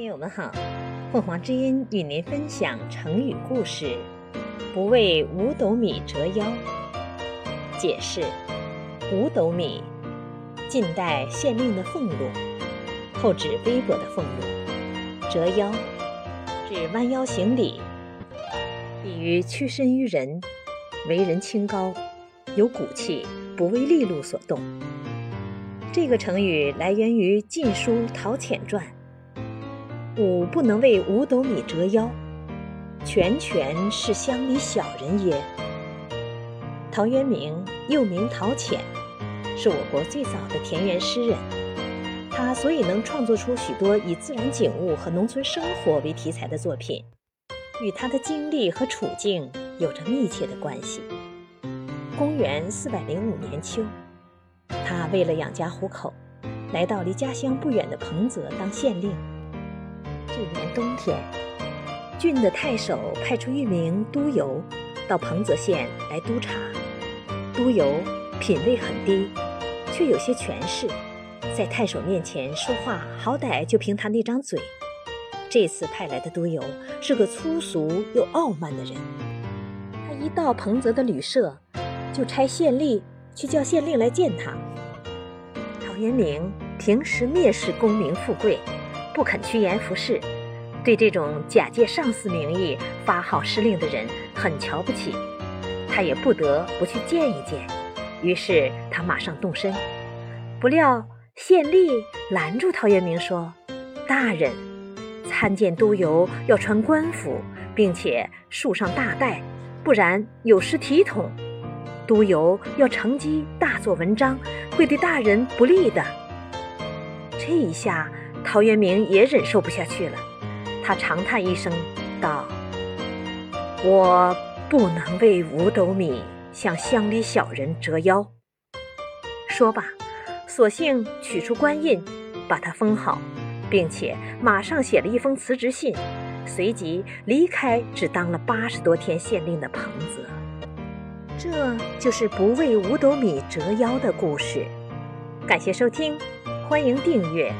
听友们好，凤凰之音与您分享成语故事“不为五斗米折腰”。解释：五斗米，近代县令的俸禄，后指微薄的俸禄；折腰，指弯腰行礼，比喻屈身于人，为人清高，有骨气，不为利禄所动。这个成语来源于《晋书·陶潜传》。五不能为五斗米折腰，全全是乡里小人也。陶渊明又名陶潜，是我国最早的田园诗人。他所以能创作出许多以自然景物和农村生活为题材的作品，与他的经历和处境有着密切的关系。公元四百零五年秋，他为了养家糊口，来到离家乡不远的彭泽当县令。这年冬天，郡的太守派出一名督邮到彭泽县来督察。督邮品位很低，却有些权势，在太守面前说话，好歹就凭他那张嘴。这次派来的督邮是个粗俗又傲慢的人。他一到彭泽的旅社，就差县吏去叫县令来见他。陶渊明平时蔑视功名富贵。不肯趋炎附势，对这种假借上司名义发号施令的人很瞧不起，他也不得不去见一见。于是他马上动身，不料县吏拦住陶渊明说：“大人，参见督邮要穿官服，并且束上大带，不然有失体统。督邮要乘机大做文章，会对大人不利的。”这一下。陶渊明也忍受不下去了，他长叹一声，道：“我不能为五斗米向乡里小人折腰。”说罢，索性取出官印，把它封好，并且马上写了一封辞职信，随即离开只当了八十多天县令的彭泽。这就是不为五斗米折腰的故事。感谢收听，欢迎订阅。